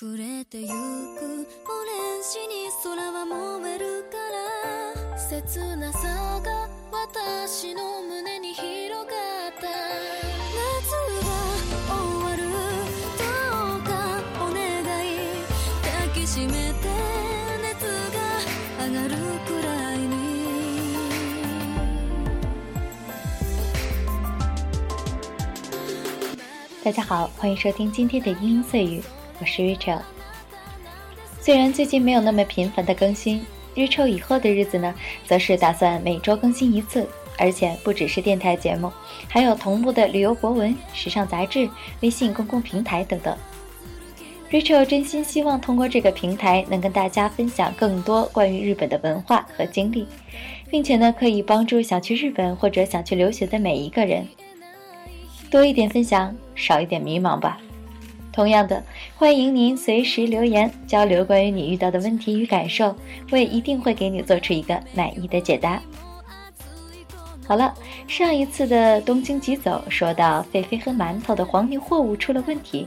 暮れてゆくオレンジに空は燃えるから切なさが私の胸に広がった大家好，欢迎收听今天的英音碎语，我是 Rachel。虽然最近没有那么频繁的更新，Rachel 以后的日子呢，则是打算每周更新一次，而且不只是电台节目，还有同步的旅游博文、时尚杂志、微信公共平台等等。Rachel 真心希望通过这个平台，能跟大家分享更多关于日本的文化和经历，并且呢，可以帮助想去日本或者想去留学的每一个人。多一点分享，少一点迷茫吧。同样的，欢迎您随时留言交流关于你遇到的问题与感受。我也一定会给你做出一个满意的解答。好了，上一次的东京急走说到菲菲和馒头的黄牛货物出了问题，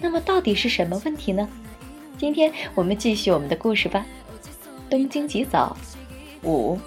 那么到底是什么问题呢？今天我们继续我们的故事吧。东京急走五。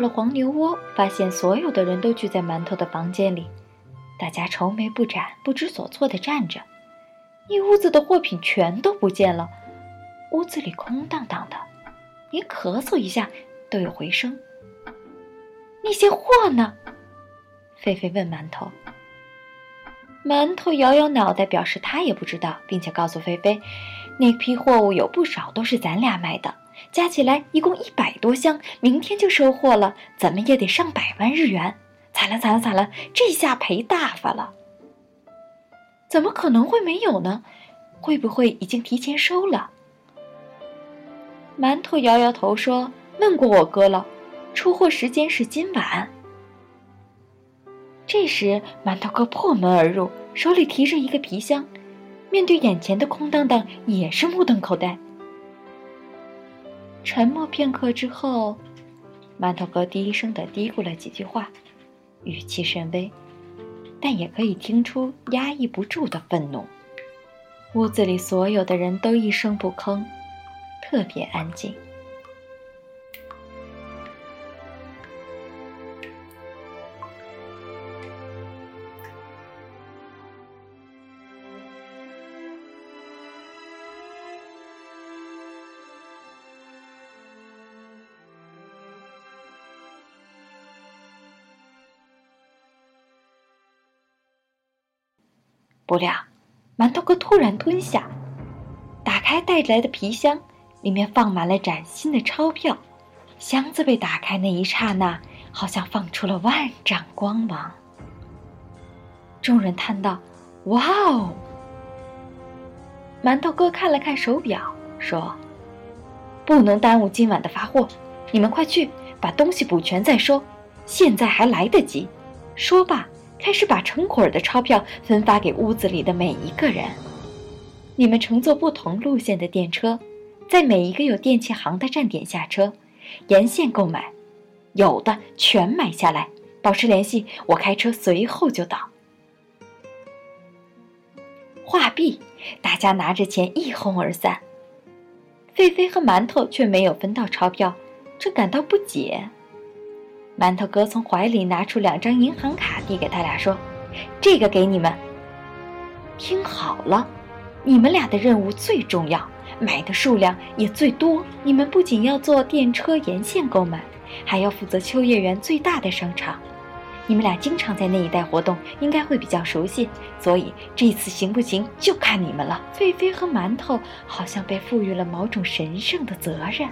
到了黄牛窝，发现所有的人都聚在馒头的房间里，大家愁眉不展、不知所措地站着。一屋子的货品全都不见了，屋子里空荡荡的，连咳嗽一下都有回声。那些货呢？菲菲问馒头。馒头摇摇脑袋，表示他也不知道，并且告诉菲菲，那批货物有不少都是咱俩买的。加起来一共一百多箱，明天就收货了，怎么也得上百万日元。惨了惨了惨了，这下赔大发了。怎么可能会没有呢？会不会已经提前收了？馒头摇摇头说：“问过我哥了，出货时间是今晚。”这时，馒头哥破门而入，手里提着一个皮箱，面对眼前的空荡荡，也是目瞪口呆。沉默片刻之后，馒头哥低声的嘀咕了几句话，语气甚微，但也可以听出压抑不住的愤怒。屋子里所有的人都一声不吭，特别安静。不料，馒头哥突然蹲下，打开带来的皮箱，里面放满了崭新的钞票。箱子被打开那一刹那，好像放出了万丈光芒。众人叹道：“哇哦！”馒头哥看了看手表，说：“不能耽误今晚的发货，你们快去把东西补全再说，现在还来得及。”说罢。开始把成捆的钞票分发给屋子里的每一个人。你们乘坐不同路线的电车，在每一个有电器行的站点下车，沿线购买，有的全买下来。保持联系，我开车随后就到。话毕，大家拿着钱一哄而散。狒狒和馒头却没有分到钞票，这感到不解。馒头哥从怀里拿出两张银行卡，递给他俩说：“这个给你们。听好了，你们俩的任务最重要，买的数量也最多。你们不仅要坐电车沿线购买，还要负责秋叶原最大的商场。你们俩经常在那一带活动，应该会比较熟悉。所以这次行不行，就看你们了。”菲菲和馒头好像被赋予了某种神圣的责任。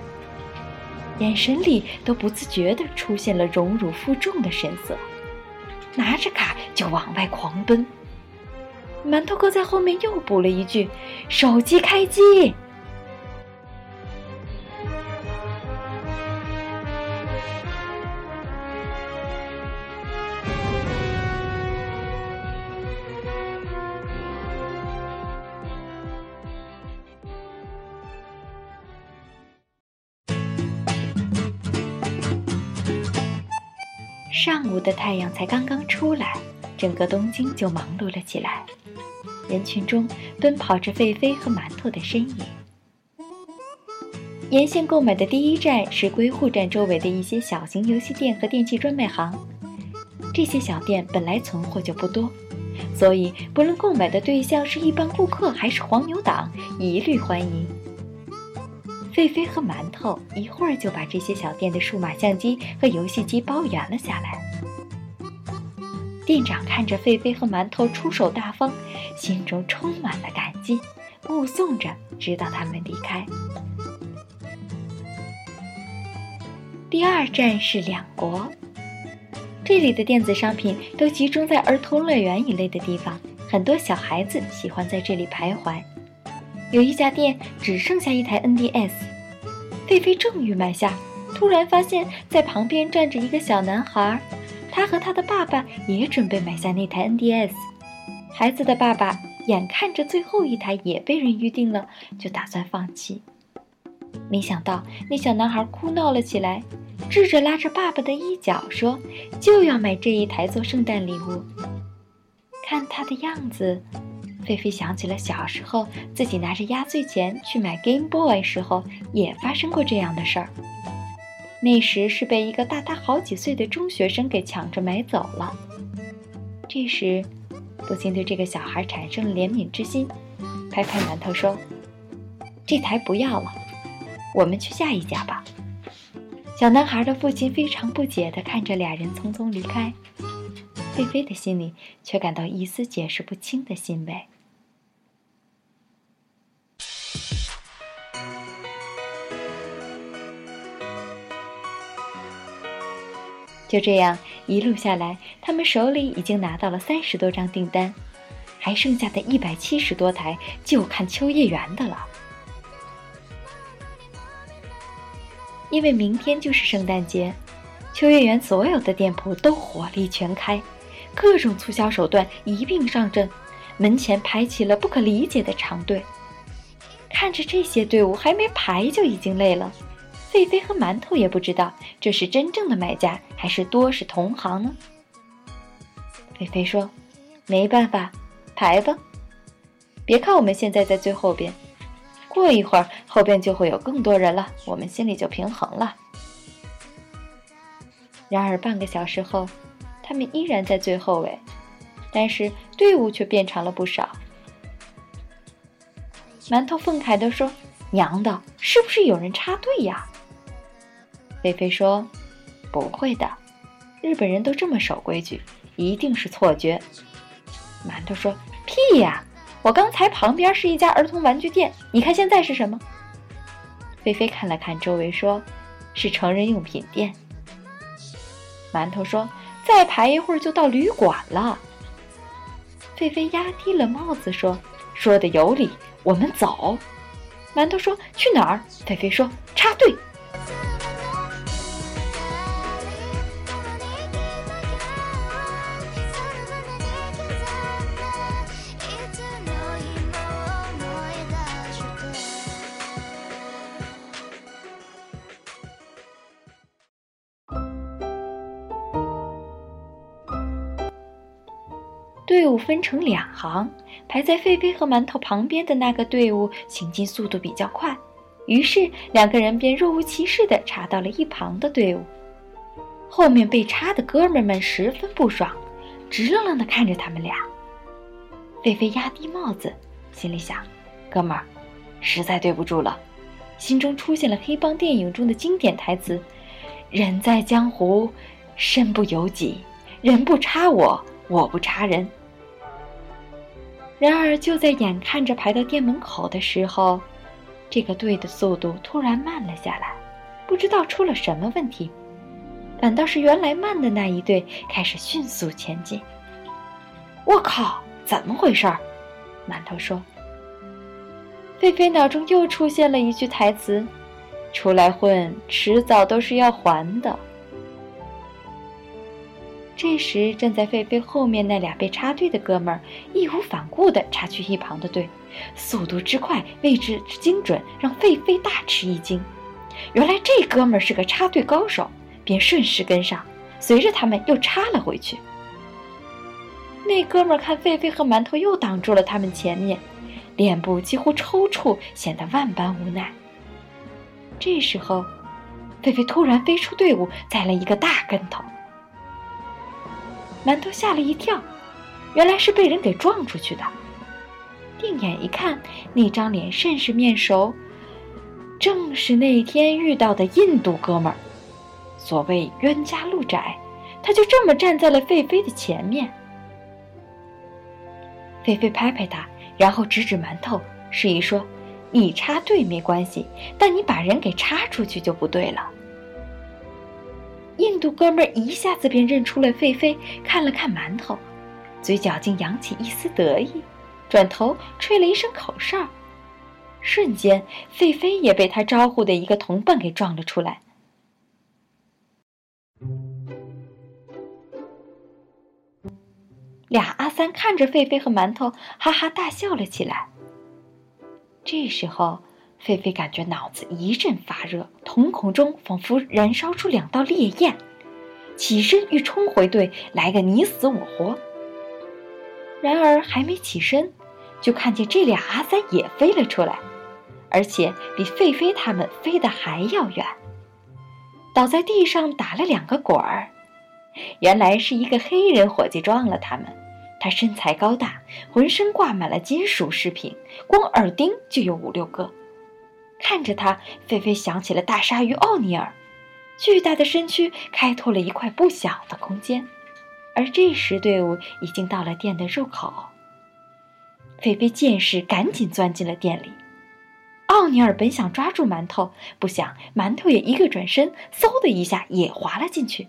眼神里都不自觉地出现了荣辱负重的神色，拿着卡就往外狂奔。馒头哥在后面又补了一句：“手机开机。”上午的太阳才刚刚出来，整个东京就忙碌了起来。人群中奔跑着狒狒和馒头的身影。沿线购买的第一站是归户站周围的一些小型游戏店和电器专卖行。这些小店本来存货就不多，所以不论购买的对象是一般顾客还是黄牛党，一律欢迎。狒狒和馒头一会儿就把这些小店的数码相机和游戏机包圆了下来。店长看着狒狒和馒头出手大方，心中充满了感激，目送着直到他们离开。第二站是两国，这里的电子商品都集中在儿童乐园一类的地方，很多小孩子喜欢在这里徘徊。有一家店只剩下一台 NDS，狒狒正欲买下，突然发现，在旁边站着一个小男孩，他和他的爸爸也准备买下那台 NDS。孩子的爸爸眼看着最后一台也被人预定了，就打算放弃。没想到那小男孩哭闹了起来，智着拉着爸爸的衣角说：“就要买这一台做圣诞礼物。”看他的样子。菲菲想起了小时候自己拿着压岁钱去买 Game Boy 时候，也发生过这样的事儿。那时是被一个大他好几岁的中学生给抢着买走了。这时，不禁对这个小孩产生了怜悯之心，拍拍馒头说：“这台不要了，我们去下一家吧。”小男孩的父亲非常不解地看着俩人匆匆离开，菲菲的心里却感到一丝解释不清的欣慰。就这样一路下来，他们手里已经拿到了三十多张订单，还剩下的一百七十多台就看秋叶原的了。因为明天就是圣诞节，秋叶原所有的店铺都火力全开，各种促销手段一并上阵，门前排起了不可理解的长队。看着这些队伍，还没排就已经累了。狒狒和馒头也不知道这是真正的买家还是多是同行呢。菲菲说：“没办法，排吧。别看我们现在在最后边，过一会儿后边就会有更多人了，我们心里就平衡了。”然而半个小时后，他们依然在最后尾，但是队伍却变长了不少。馒头愤慨地说：“娘的，是不是有人插队呀？”菲菲说：“不会的，日本人都这么守规矩，一定是错觉。”馒头说：“屁呀！我刚才旁边是一家儿童玩具店，你看现在是什么？”菲菲看了看周围，说：“是成人用品店。”馒头说：“再排一会儿就到旅馆了。”菲菲压低了帽子说：“说的有理，我们走。”馒头说：“去哪儿？”菲菲说：“插队。”队伍分成两行，排在狒狒和馒头旁边的那个队伍行进速度比较快，于是两个人便若无其事地插到了一旁的队伍。后面被插的哥们们十分不爽，直愣愣地看着他们俩。菲菲压低帽子，心里想：“哥们儿，实在对不住了。”心中出现了黑帮电影中的经典台词：“人在江湖，身不由己，人不插我，我不插人。”然而，就在眼看着排到店门口的时候，这个队的速度突然慢了下来，不知道出了什么问题，反倒是原来慢的那一队开始迅速前进。我靠，怎么回事儿？馒头说。菲菲脑中又出现了一句台词：“出来混，迟早都是要还的。”这时，站在狒狒后面那俩被插队的哥们儿义无反顾地插去一旁的队，速度之快，位置之精准，让狒狒大吃一惊。原来这哥们儿是个插队高手，便顺势跟上，随着他们又插了回去。那哥们儿看狒狒和馒头又挡住了他们前面，脸部几乎抽搐，显得万般无奈。这时候，狒狒突然飞出队伍，栽了一个大跟头。馒头吓了一跳，原来是被人给撞出去的。定眼一看，那张脸甚是面熟，正是那天遇到的印度哥们儿。所谓冤家路窄，他就这么站在了狒狒的前面。狒狒拍拍他，然后指指馒头，示意说：“你插队没关系，但你把人给插出去就不对了。”印度哥们儿一下子便认出了狒狒，看了看馒头，嘴角竟扬起一丝得意，转头吹了一声口哨，瞬间，狒狒也被他招呼的一个同伴给撞了出来。俩阿三看着狒狒和馒头，哈哈大笑了起来。这时候。狒狒感觉脑子一阵发热，瞳孔中仿佛燃烧出两道烈焰，起身欲冲回队来个你死我活。然而还没起身，就看见这俩阿三也飞了出来，而且比狒狒他们飞得还要远，倒在地上打了两个滚儿。原来是一个黑人伙计撞了他们，他身材高大，浑身挂满了金属饰品，光耳钉就有五六个。看着他，菲菲想起了大鲨鱼奥尼尔，巨大的身躯开拓了一块不小的空间。而这时，队伍已经到了店的入口。菲菲见势，赶紧钻进了店里。奥尼尔本想抓住馒头，不想馒头也一个转身，嗖的一下也滑了进去。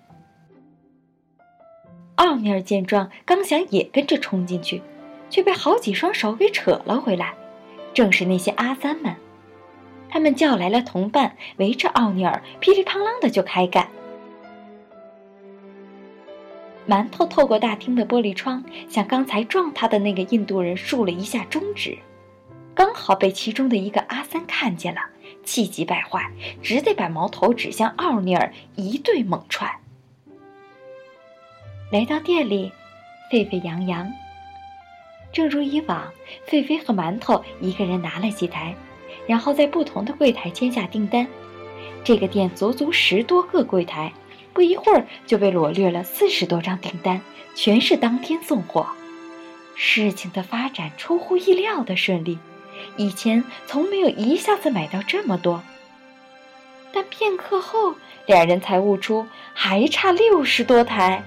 奥尼尔见状，刚想也跟着冲进去，却被好几双手给扯了回来，正是那些阿三们。他们叫来了同伴，围着奥尼尔，噼里啪啦的就开干。馒头透过大厅的玻璃窗，向刚才撞他的那个印度人竖了一下中指，刚好被其中的一个阿三看见了，气急败坏，只得把矛头指向奥尼尔，一顿猛踹。来到店里，沸沸扬扬。正如以往，狒狒和馒头一个人拿了几台。然后在不同的柜台签下订单，这个店足足十多个柜台，不一会儿就被罗列了四十多张订单，全是当天送货。事情的发展出乎意料的顺利，以前从没有一下子买到这么多。但片刻后，两人才悟出还差六十多台。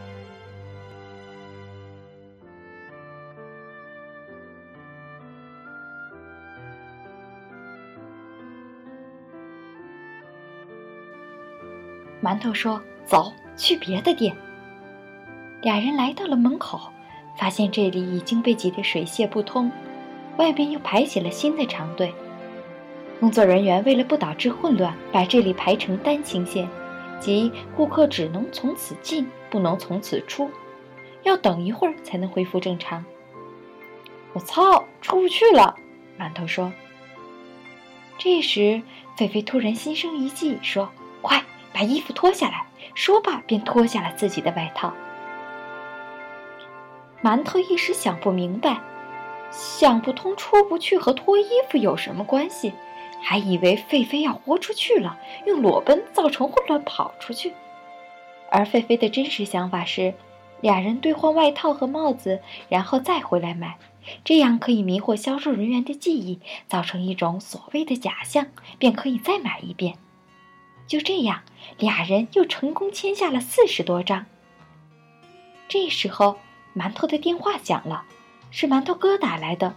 馒头说：“走去别的店。”俩人来到了门口，发现这里已经被挤得水泄不通，外边又排起了新的长队。工作人员为了不导致混乱，把这里排成单行线，即顾客只能从此进，不能从此出，要等一会儿才能恢复正常。我操，出不去了！馒头说。这时，菲菲突然心生一计，说：“快！”把衣服脱下来，说罢便脱下了自己的外套。馒头一时想不明白，想不通出不去和脱衣服有什么关系，还以为狒狒要豁出去了，用裸奔造成混乱跑出去。而狒狒的真实想法是，俩人兑换外套和帽子，然后再回来买，这样可以迷惑销售人员的记忆，造成一种所谓的假象，便可以再买一遍。就这样，俩人又成功签下了四十多张。这时候，馒头的电话响了，是馒头哥打来的。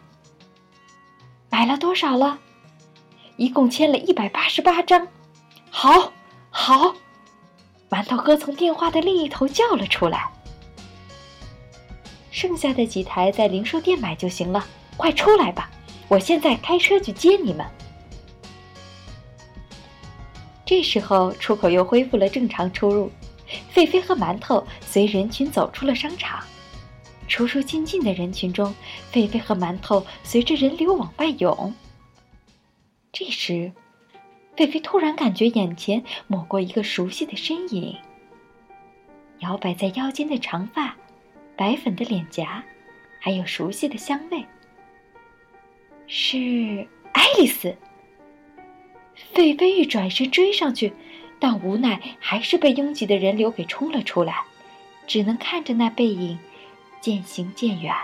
买了多少了？一共签了一百八十八张。好，好。馒头哥从电话的另一头叫了出来：“剩下的几台在零售店买就行了，快出来吧！我现在开车去接你们。”这时候，出口又恢复了正常出入。狒狒和馒头随人群走出了商场，出入进进的人群中，狒狒和馒头随着人流往外涌。这时，狒狒突然感觉眼前抹过一个熟悉的身影，摇摆在腰间的长发，白粉的脸颊，还有熟悉的香味，是爱丽丝。费飞玉转身追上去，但无奈还是被拥挤的人流给冲了出来，只能看着那背影渐行渐远。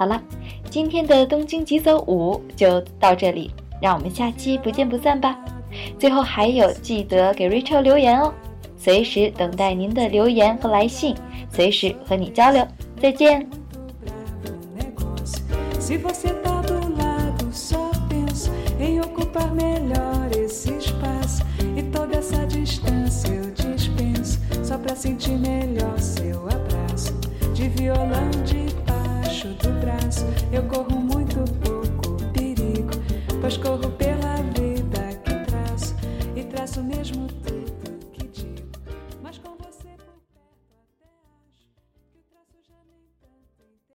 好了，今天的东京急走五就到这里，让我们下期不见不散吧。最后还有，记得给 Rachel 留言哦，随时等待您的留言和来信，随时和你交流。再见。Eu corro muito pouco perigo, pois corro pela